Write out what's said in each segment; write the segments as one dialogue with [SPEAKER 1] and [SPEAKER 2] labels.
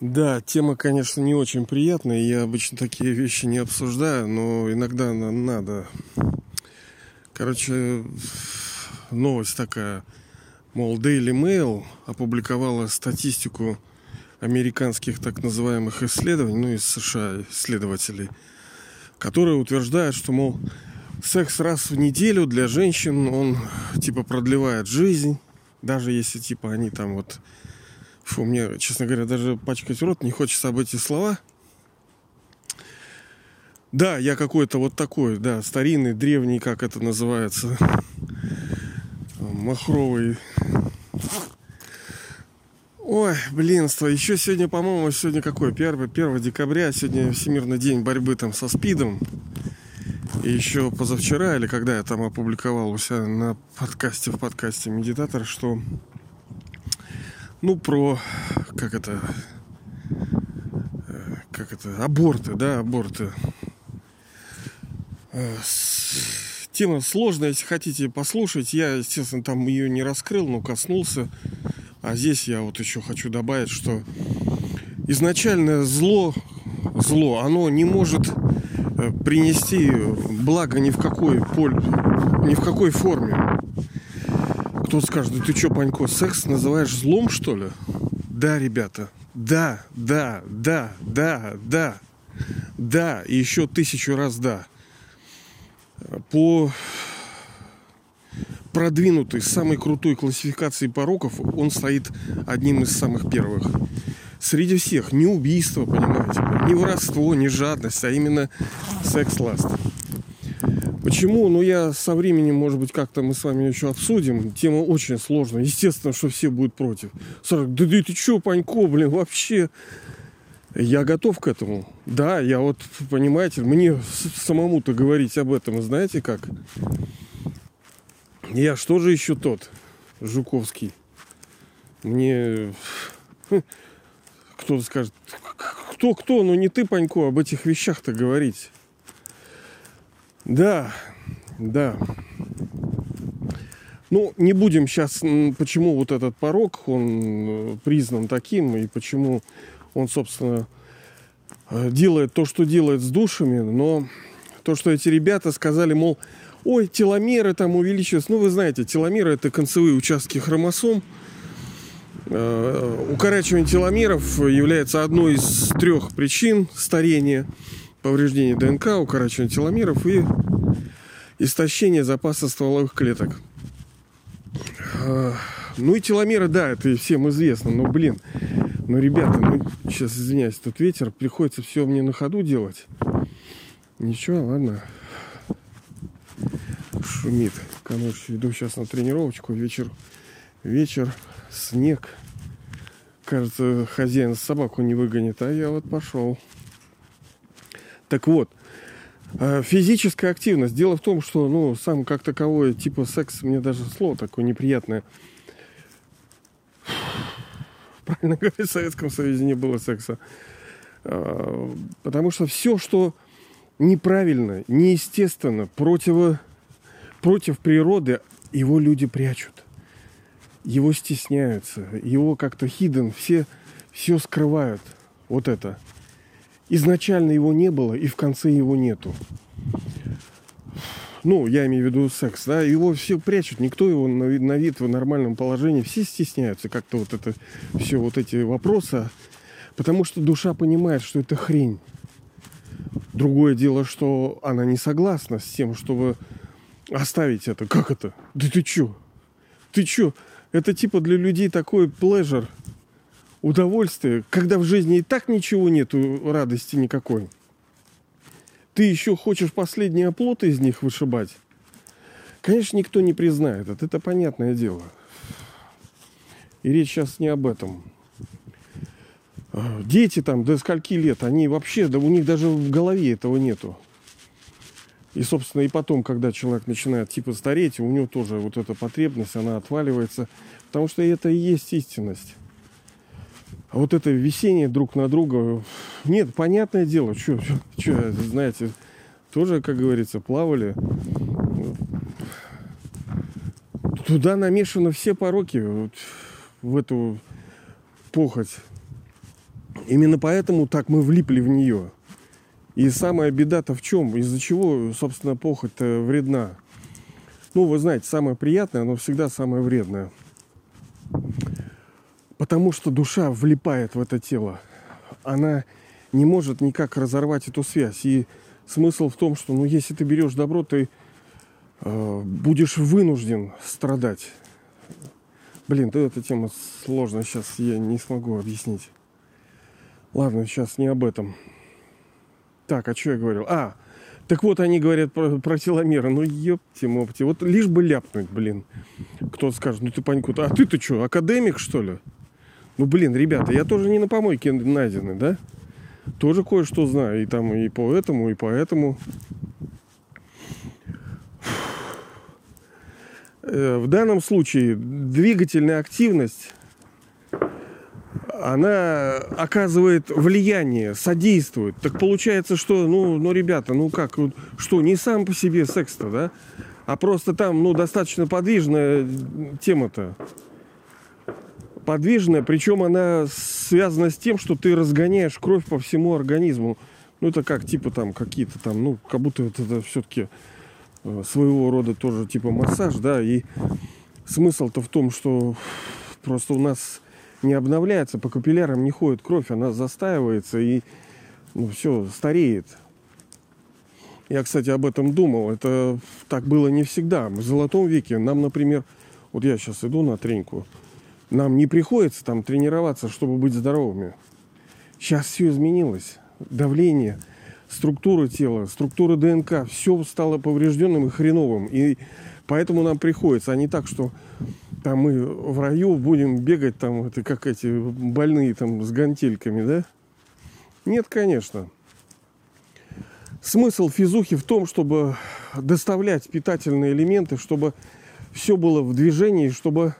[SPEAKER 1] Да, тема, конечно, не очень приятная. Я обычно такие вещи не обсуждаю, но иногда надо. Короче, новость такая. Мол, Daily Mail опубликовала статистику американских так называемых исследований, ну, из США исследователей, которые утверждают, что, мол, секс раз в неделю для женщин, он, типа, продлевает жизнь, даже если, типа, они там вот Фу, мне, честно говоря, даже пачкать рот не хочется об эти слова. Да, я какой-то вот такой, да, старинный, древний, как это называется, махровый. Ой, блинство. Еще сегодня, по-моему, сегодня какой? 1, 1 декабря. Сегодня Всемирный день борьбы там со СПИДом. И еще позавчера, или когда я там опубликовал у себя на подкасте, в подкасте «Медитатор», что ну, про, как это, как это, аборты, да, аборты. Э, тема сложная, если хотите послушать. Я, естественно, там ее не раскрыл, но коснулся. А здесь я вот еще хочу добавить, что изначальное зло, зло, оно не может э, принести благо ни в какой поль, ни в какой форме. Кто скажет, да ты что, Панько, секс называешь злом, что ли? Да, ребята, да, да, да, да, да, да, и еще тысячу раз да. По продвинутой, самой крутой классификации пороков он стоит одним из самых первых. Среди всех не убийство, понимаете, не воровство, не жадность, а именно секс-ласт. Почему? Ну, я со временем, может быть, как-то мы с вами еще обсудим. Тема очень сложная. Естественно, что все будут против. Сорок, да, да ты что, Панько, блин, вообще... Я готов к этому. Да, я вот, понимаете, мне самому-то говорить об этом, знаете как? Я что же еще тот, Жуковский? Мне хм, кто-то скажет, кто-кто, но не ты, Панько, об этих вещах-то говорить. Да, да. Ну, не будем сейчас, почему вот этот порог, он э, признан таким, и почему он, собственно, э, делает то, что делает с душами, но то, что эти ребята сказали, мол, ой, теломеры там увеличиваются. Ну, вы знаете, теломеры – это концевые участки хромосом. Э, укорачивание теломеров является одной из трех причин старения – повреждение ДНК, укорачивание теломеров и истощение запаса стволовых клеток. А, ну и теломеры, да, это всем известно, но, блин, ну, ребята, ну, сейчас, извиняюсь, тут ветер, приходится все мне на ходу делать. Ничего, ладно. Шумит. Короче, иду сейчас на тренировочку. Вечер, вечер, снег. Кажется, хозяин собаку не выгонит, а я вот пошел. Так вот, э, физическая активность. Дело в том, что, ну, сам как таковой, типа секс, мне даже слово такое неприятное. Правильно говорить, в Советском Союзе не было секса. А, потому что все, что неправильно, неестественно, против, против природы, его люди прячут. Его стесняются, его как-то hidden, все, все скрывают. Вот это изначально его не было и в конце его нету. Ну, я имею в виду секс, да, его все прячут, никто его на вид, на вид в нормальном положении, все стесняются как-то вот это, все вот эти вопросы, потому что душа понимает, что это хрень. Другое дело, что она не согласна с тем, чтобы оставить это. Как это? Да ты чё? Ты чё? Это типа для людей такой pleasure – удовольствие, когда в жизни и так ничего нету, радости никакой. Ты еще хочешь последние оплоты из них вышибать? Конечно, никто не признает это, это понятное дело. И речь сейчас не об этом. А, дети там до скольки лет, они вообще, да у них даже в голове этого нету. И, собственно, и потом, когда человек начинает типа стареть, у него тоже вот эта потребность, она отваливается. Потому что это и есть истинность. Вот это висение друг на друга, нет, понятное дело, что, знаете, тоже, как говорится, плавали. Туда намешаны все пороки, вот, в эту похоть. Именно поэтому так мы влипли в нее. И самая беда-то в чем? Из-за чего, собственно, похоть вредна? Ну, вы знаете, самое приятное, оно всегда самое вредное. Потому что душа влипает в это тело. Она не может никак разорвать эту связь. И смысл в том, что, ну, если ты берешь добро, ты э, будешь вынужден страдать. Блин, да эта тема сложная, сейчас я не смогу объяснить. Ладно, сейчас не об этом. Так, а что я говорил? А, так вот они говорят про, про теломеры. Ну, ёпти-мопти. Вот лишь бы ляпнуть, блин. Кто-то скажет, ну ты паньку, а ты-то что, академик, что ли? Ну, блин, ребята, я тоже не на помойке найдены, да? Тоже кое-что знаю. И там и по этому, и по этому. Э, в данном случае двигательная активность она оказывает влияние, содействует. Так получается, что, ну, ну, ребята, ну как, что, не сам по себе секс-то, да? А просто там, ну, достаточно подвижная тема-то. Подвижная, причем она связана с тем, что ты разгоняешь кровь по всему организму. Ну, это как, типа, там, какие-то там, ну, как будто это, это все-таки э, своего рода тоже, типа, массаж, да, и смысл-то в том, что просто у нас не обновляется, по капиллярам не ходит кровь, она застаивается и ну, все, стареет. Я, кстати, об этом думал. Это так было не всегда. В золотом веке нам, например, вот я сейчас иду на треньку, нам не приходится там тренироваться, чтобы быть здоровыми. Сейчас все изменилось. Давление, структура тела, структура ДНК, все стало поврежденным и хреновым. И поэтому нам приходится, а не так, что там мы в раю будем бегать там, это как эти больные там с гантельками, да? Нет, конечно. Смысл физухи в том, чтобы доставлять питательные элементы, чтобы все было в движении, чтобы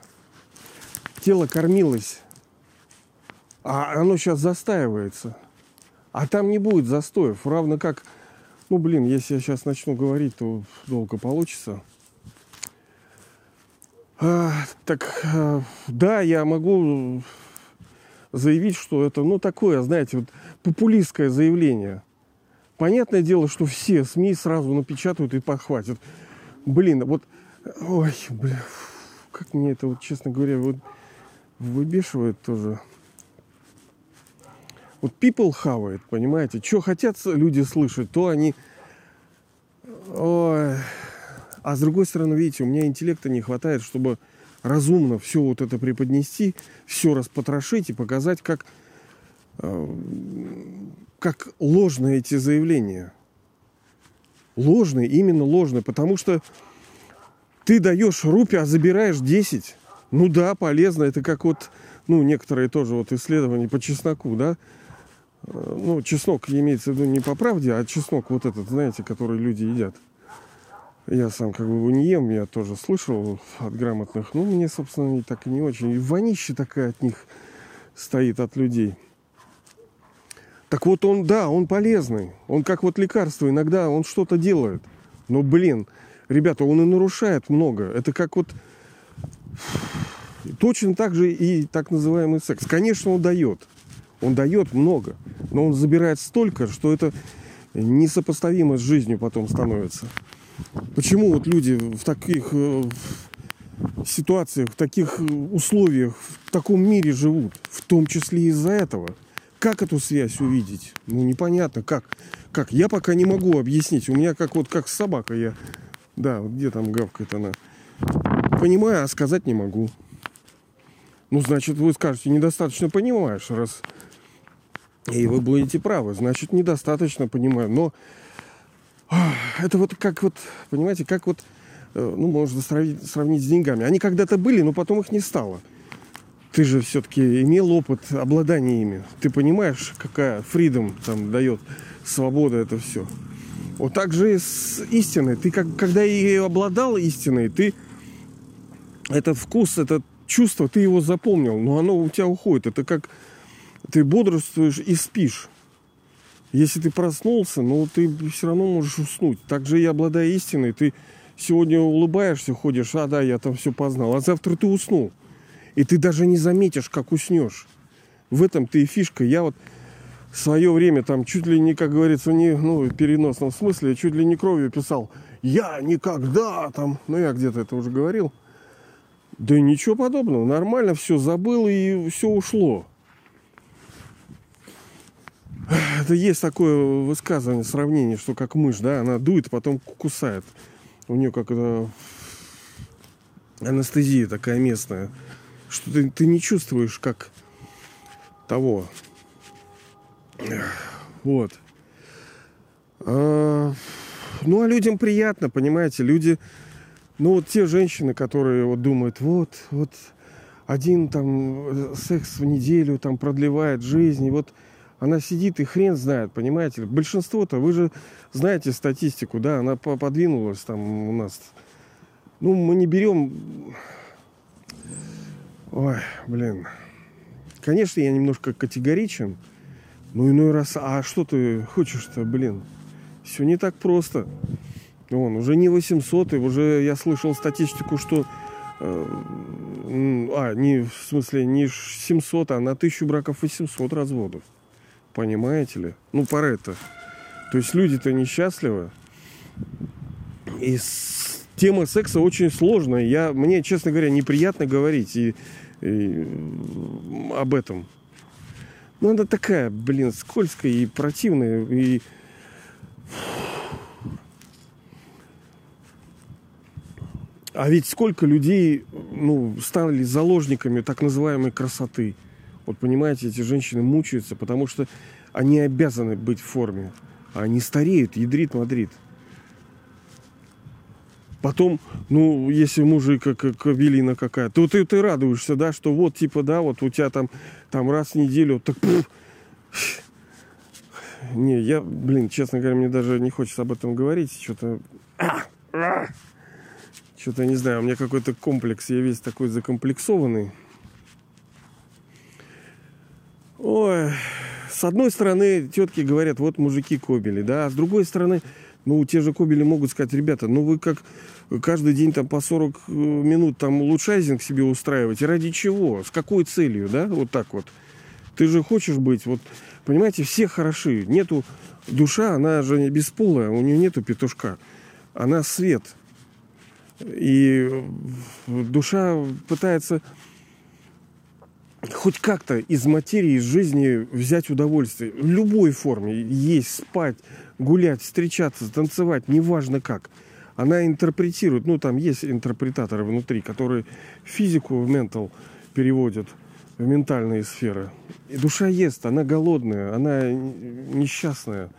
[SPEAKER 1] тело кормилось. А оно сейчас застаивается. А там не будет застоев. Равно как, ну блин, если я сейчас начну говорить, то долго получится. А, так, а, да, я могу заявить, что это, ну, такое, знаете, вот популистское заявление. Понятное дело, что все СМИ сразу напечатают и подхватят. Блин, вот, ой, бля, как мне это, вот, честно говоря, вот выбешивает тоже. Вот people хавает, понимаете? Что хотят люди слышать, то они... Ой, а с другой стороны, видите, у меня интеллекта не хватает, чтобы разумно все вот это преподнести, все распотрошить и показать, как, э, как ложные эти заявления. Ложные, именно ложные, потому что ты даешь рупи, а забираешь 10. Ну да, полезно. Это как вот, ну, некоторые тоже вот исследования по чесноку, да. Э, ну, чеснок имеется в виду не по правде, а чеснок вот этот, знаете, который люди едят. Я сам как бы его не ем, я тоже слышал от грамотных. Ну, мне, собственно, и так и не очень. И вонище такая от них стоит, от людей. Так вот он, да, он полезный. Он как вот лекарство. Иногда он что-то делает. Но, блин, ребята, он и нарушает много. Это как вот... Точно так же и так называемый секс. Конечно, он дает. Он дает много. Но он забирает столько, что это несопоставимо с жизнью потом становится. Почему вот люди в таких э, ситуациях, в таких условиях, в таком мире живут? В том числе из-за этого. Как эту связь увидеть? Ну, непонятно. Как? Как? Я пока не могу объяснить. У меня как вот как собака. Я... Да, вот где там гавкает она. Понимаю, а сказать не могу. Ну, значит, вы скажете, недостаточно понимаешь, раз... И вы будете правы. Значит, недостаточно понимаю. Но это вот как вот, понимаете, как вот, э, ну, можно сравнить, сравнить с деньгами. Они когда-то были, но потом их не стало. Ты же все-таки имел опыт обладания ими. Ты понимаешь, какая фридом там дает свобода это все. Вот так же и с истиной. Ты как, когда и обладал истиной, ты этот вкус, это чувство, ты его запомнил, но оно у тебя уходит. Это как ты бодрствуешь и спишь. Если ты проснулся, ну ты все равно можешь уснуть. Также я обладая истиной, ты сегодня улыбаешься, ходишь, а да, я там все познал, а завтра ты уснул. И ты даже не заметишь, как уснешь. В этом ты и фишка. Я вот в свое время там чуть ли не, как говорится, не, ну, в переносном смысле, чуть ли не кровью писал, я никогда там, ну, я где-то это уже говорил. Да ничего подобного, нормально все забыл и все ушло. Это есть такое высказывание, сравнение, что как мышь, да, она дует, а потом кусает. У нее как это анестезия такая местная, что ты, ты не чувствуешь, как того. Вот. А, ну, а людям приятно, понимаете, люди, ну, вот те женщины, которые вот думают, вот, вот, один там секс в неделю там продлевает жизнь, и вот она сидит и хрен знает, понимаете? Большинство-то, вы же знаете статистику, да, она подвинулась там у нас. Ну, мы не берем... Ой, блин. Конечно, я немножко категоричен, но иной раз, а что ты хочешь-то, блин? Все не так просто. Вон, уже не 800, и уже я слышал статистику, что э, а, не, в смысле, не 700, а на тысячу браков 800 разводов. Понимаете ли? Ну, пора это. То есть люди-то несчастливы. И с... тема секса очень сложная. Я, мне, честно говоря, неприятно говорить и, и об этом. Ну, она такая, блин, скользкая и противная. И... А ведь сколько людей ну, стали заложниками так называемой красоты – вот понимаете, эти женщины мучаются, потому что они обязаны быть в форме. А они стареют, ядрит Мадрид. Потом, ну, если мужик как, кабелина какая, то ты, ты радуешься, да, что вот, типа, да, вот у тебя там, там раз в неделю, так... Не, я, блин, честно говоря, мне даже не хочется об этом говорить. Что-то... Что-то, не знаю, у меня какой-то комплекс, я весь такой закомплексованный. Ой, с одной стороны, тетки говорят, вот мужики кобели, да, а с другой стороны, ну, те же кобели могут сказать, ребята, ну вы как каждый день там по 40 э, минут там улучшайзинг себе устраиваете, ради чего, с какой целью, да, вот так вот. Ты же хочешь быть, вот, понимаете, все хороши, нету, душа, она же не бесполая, у нее нету петушка, она свет. И душа пытается хоть как-то из материи, из жизни взять удовольствие. В любой форме. Есть, спать, гулять, встречаться, танцевать, неважно как. Она интерпретирует, ну там есть интерпретаторы внутри, которые физику в ментал переводят в ментальные сферы. И душа ест, она голодная, она несчастная.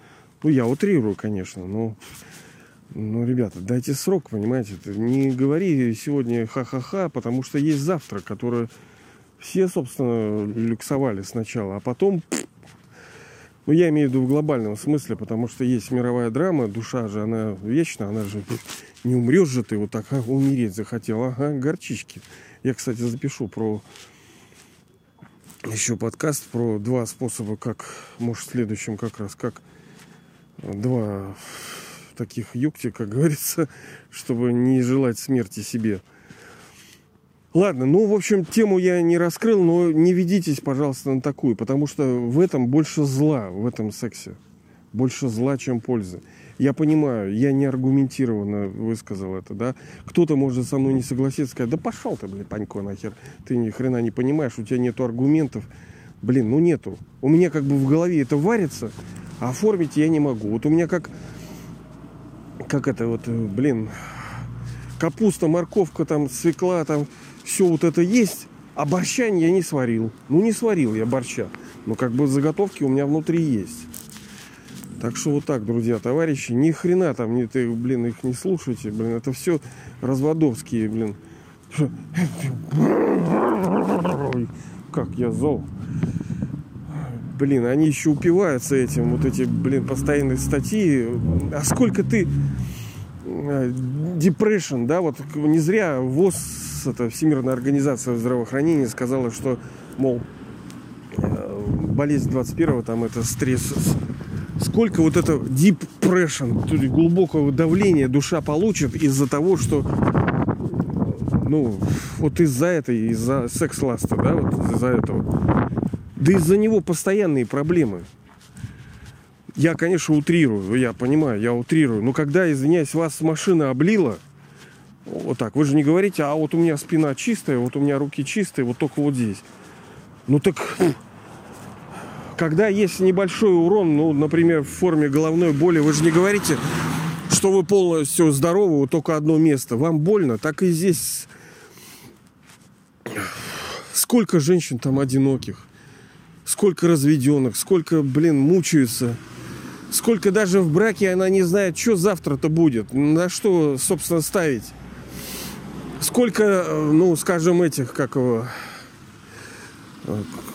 [SPEAKER 1] Ну, я утрирую, конечно, но... Ну, ребята, дайте срок, понимаете? Не говори сегодня ха-ха-ха, потому что есть завтра, которое все, собственно, люксовали сначала, а потом, ну, я имею в виду в глобальном смысле, потому что есть мировая драма, душа же, она вечна, она же не умрешь же ты вот так, а, умереть захотел, ага, горчички. Я, кстати, запишу про еще подкаст про два способа, как, может, в следующем как раз, как два таких юкти, как говорится, чтобы не желать смерти себе. Ладно, ну, в общем, тему я не раскрыл, но не ведитесь, пожалуйста, на такую, потому что в этом больше зла, в этом сексе. Больше зла, чем пользы. Я понимаю, я не аргументированно высказал это, да. Кто-то может со мной не согласиться, сказать, да пошел ты, блин, Панько, нахер. Ты ни хрена не понимаешь, у тебя нету аргументов. Блин, ну нету. У меня как бы в голове это варится, а оформить я не могу. Вот у меня как, как это вот, блин, капуста, морковка, там, свекла, там, все вот это есть, а борща я не сварил. Ну, не сварил я борща. Но как бы заготовки у меня внутри есть. Так что вот так, друзья, товарищи, ни хрена там, не ты, блин, их не слушайте, блин, это все разводовские, блин. Как я зол. Блин, они еще упиваются этим, вот эти, блин, постоянные статьи. А сколько ты э, depression, да, вот не зря ВОЗ это Всемирная организация здравоохранения сказала, что, мол, э, болезнь 21-го, там это стресс. Сколько вот это depression, глубокого давления душа получит из-за того, что ну, вот из-за этой, из-за секс-ласта, да, вот из-за этого. Да из-за него постоянные проблемы. Я, конечно, утрирую, я понимаю, я утрирую. Но когда, извиняюсь, вас машина облила, вот так, вы же не говорите, а вот у меня спина чистая, вот у меня руки чистые, вот только вот здесь. Ну так, когда есть небольшой урон, ну, например, в форме головной боли, вы же не говорите, что вы полностью здоровы, вот только одно место. Вам больно, так и здесь. Сколько женщин там одиноких, сколько разведенных, сколько, блин, мучаются. Сколько даже в браке она не знает, что завтра-то будет, на что, собственно, ставить. Сколько, ну, скажем, этих, как его,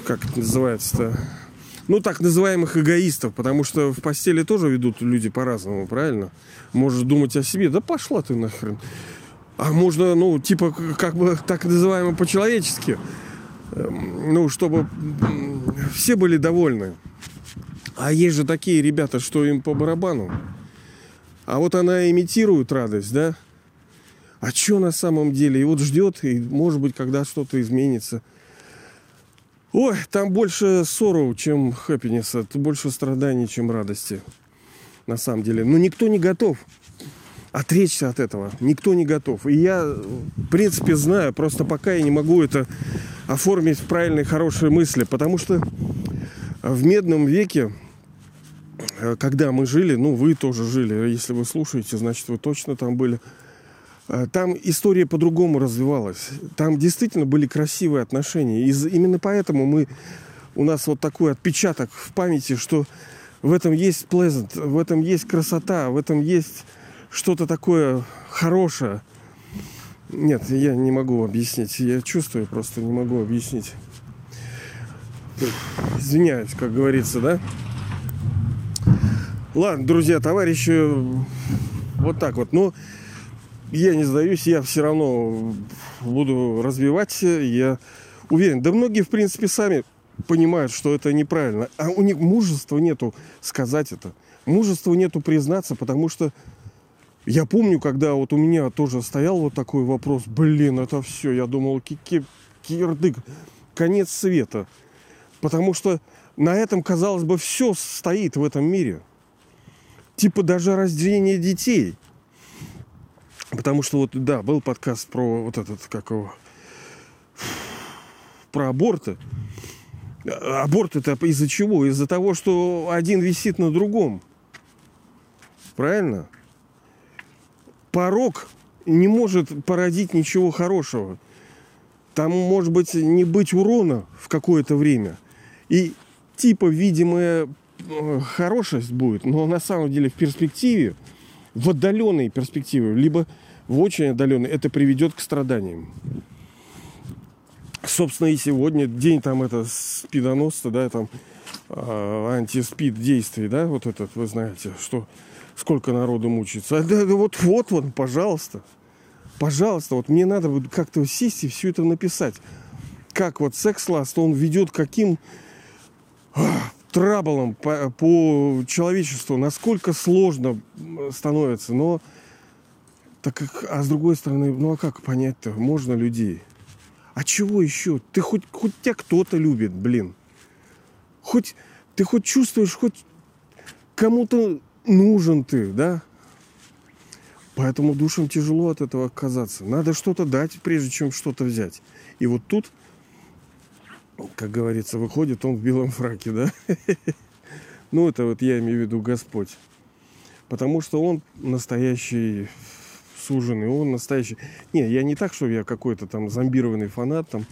[SPEAKER 1] как это называется-то, ну, так называемых эгоистов, потому что в постели тоже ведут люди по-разному, правильно? Можешь думать о себе, да пошла ты нахрен. А можно, ну, типа, как бы так называемо по-человечески, эм, ну, чтобы все были довольны. А есть же такие ребята, что им по барабану. А вот она имитирует радость, да? А что на самом деле? И вот ждет, и может быть, когда что-то изменится. Ой, там больше ссору, чем хэппинеса, больше страданий, чем радости. На самом деле. Но никто не готов отречься от этого. Никто не готов. И я, в принципе, знаю, просто пока я не могу это оформить в правильные, хорошие мысли. Потому что в медном веке, когда мы жили, ну, вы тоже жили, если вы слушаете, значит, вы точно там были – а, там история по-другому развивалась. Там действительно были красивые отношения. И именно поэтому мы, у нас вот такой отпечаток в памяти, что в этом есть pleasant, в этом есть красота, в этом есть что-то такое хорошее. Нет, я не могу объяснить. Я чувствую, просто не могу объяснить. Извиняюсь, как говорится, да? Ладно, друзья, товарищи, вот так вот. Но я не сдаюсь, я все равно буду развивать. Я уверен, да многие, в принципе, сами понимают, что это неправильно. А у них мужества нету сказать это. Мужества нету признаться, потому что я помню, когда вот у меня тоже стоял вот такой вопрос, блин, это все, я думал, кирдык, конец света. Потому что на этом, казалось бы, все стоит в этом мире. Типа даже рождение детей – Потому что вот, да, был подкаст про вот этот, как его, про аборты. Аборт это из-за чего? Из-за того, что один висит на другом. Правильно? Порог не может породить ничего хорошего. Там может быть не быть урона в какое-то время. И типа видимая э, хорошесть будет, но на самом деле в перспективе, в отдаленной перспективе, либо в очень отдаленный, это приведет к страданиям. Собственно, и сегодня день там это спидоносца, да, там э, антиспид действий, да, вот этот, вы знаете, что сколько народу мучается. А, да, вот, вот, вот, пожалуйста, пожалуйста, вот мне надо как-то сесть и все это написать. Как вот секс-ласт, он ведет каким траблом по, по человечеству, насколько сложно становится, но так как, а с другой стороны, ну а как понять-то? Можно людей. А чего еще? Ты хоть, хоть тебя кто-то любит, блин. Хоть ты хоть чувствуешь, хоть кому-то нужен ты, да? Поэтому душам тяжело от этого отказаться. Надо что-то дать, прежде чем что-то взять. И вот тут, как говорится, выходит он в белом фраке, да? Ну, это вот я имею в виду Господь. Потому что он настоящий суженый, он настоящий. Не, я не так, что я какой-то там зомбированный фанат там.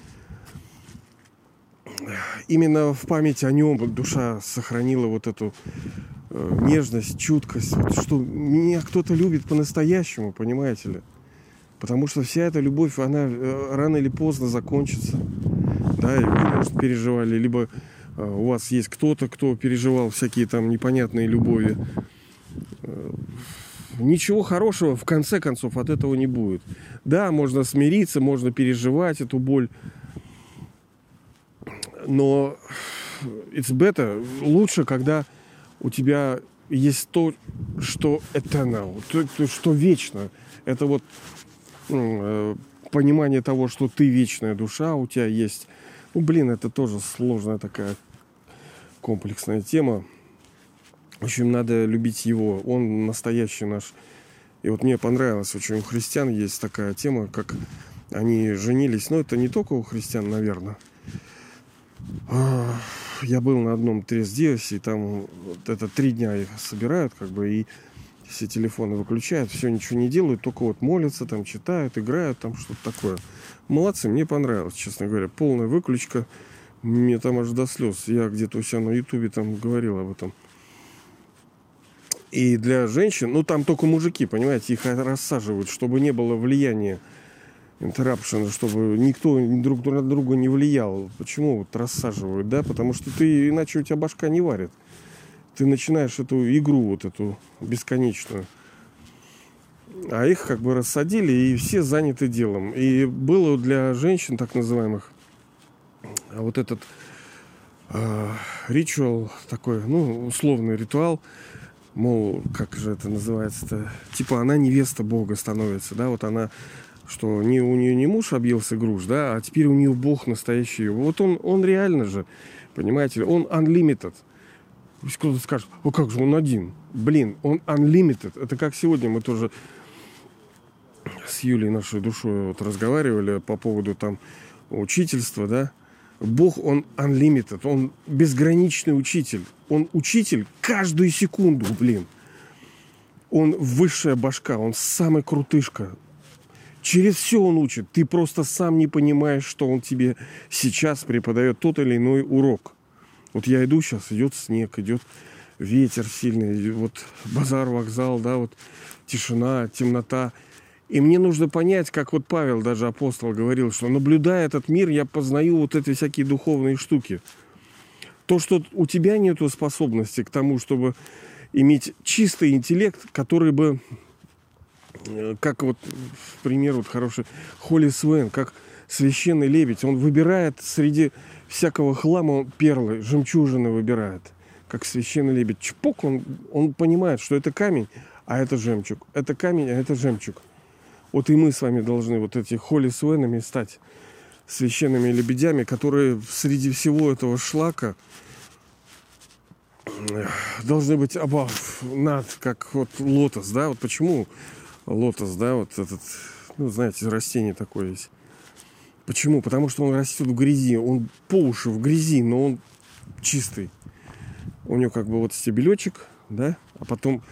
[SPEAKER 1] Именно в память о нем душа сохранила вот эту нежность, чуткость, вот, что меня кто-то любит по-настоящему, понимаете ли? Потому что вся эта любовь, она э, рано или поздно закончится. Да, и вы, может, переживали, либо э, у вас есть кто-то, кто переживал всякие там непонятные любови. Э, ничего хорошего в конце концов от этого не будет. Да, можно смириться, можно переживать эту боль, но it's better, лучше, когда у тебя есть то, что eternal, то, то, что вечно. Это вот э, понимание того, что ты вечная душа, у тебя есть... Ну, блин, это тоже сложная такая комплексная тема. В общем, надо любить его. Он настоящий наш. И вот мне понравилось очень у христиан есть такая тема, как они женились. Но это не только у христиан, наверное. Я был на одном трест и там вот это три дня их собирают, как бы, и все телефоны выключают, все ничего не делают, только вот молятся, там читают, играют, там что-то такое. Молодцы, мне понравилось, честно говоря. Полная выключка. Мне там аж до слез. Я где-то у себя на ютубе там говорил об этом. И для женщин, ну там только мужики, понимаете, их рассаживают, чтобы не было влияния интеррапшена, чтобы никто друг на друга не влиял. Почему вот рассаживают, да? Потому что ты, иначе у тебя башка не варит. Ты начинаешь эту игру вот эту бесконечную. А их как бы рассадили, и все заняты делом. И было для женщин, так называемых, вот этот э, ритуал такой, ну, условный ритуал, мол, как же это называется-то, типа она невеста Бога становится, да, вот она что не, у нее не муж объелся груш, да, а теперь у нее Бог настоящий. Вот он, он реально же, понимаете, он unlimited. Пусть кто-то скажет, о как же он один? Блин, он unlimited. Это как сегодня мы тоже с Юлей нашей душой вот разговаривали по поводу там учительства, да. Бог, он unlimited, он безграничный учитель. Он учитель каждую секунду, блин. Он высшая башка, он самый крутышка. Через все он учит. Ты просто сам не понимаешь, что он тебе сейчас преподает тот или иной урок. Вот я иду сейчас, идет снег, идет ветер сильный, вот базар, вокзал, да, вот тишина, темнота. И мне нужно понять, как вот Павел, даже апостол, говорил, что наблюдая этот мир, я познаю вот эти всякие духовные штуки. То, что у тебя нет способности к тому, чтобы иметь чистый интеллект, который бы как вот, пример, вот хороший Холли Свен, как священный лебедь, он выбирает среди всякого хлама перлы, жемчужины выбирает, как священный лебедь. Чпок, он, он понимает, что это камень, а это жемчуг. Это камень, а это жемчуг. Вот и мы с вами должны вот эти Холли Суэнами стать священными лебедями, которые среди всего этого шлака э, должны быть абав, над, как вот лотос, да, вот почему лотос, да, вот этот, ну, знаете, растение такое есть. Почему? Потому что он растет в грязи. Он по уши в грязи, но он чистый. У него как бы вот стебелечек, да, а потом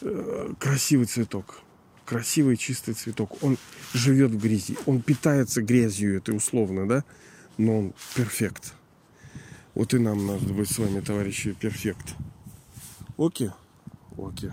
[SPEAKER 1] э, красивый цветок. Красивый чистый цветок. Он живет в грязи. Он питается грязью, это условно, да, но он перфект. Вот и нам надо быть с вами, товарищи, перфект. Окей? Окей.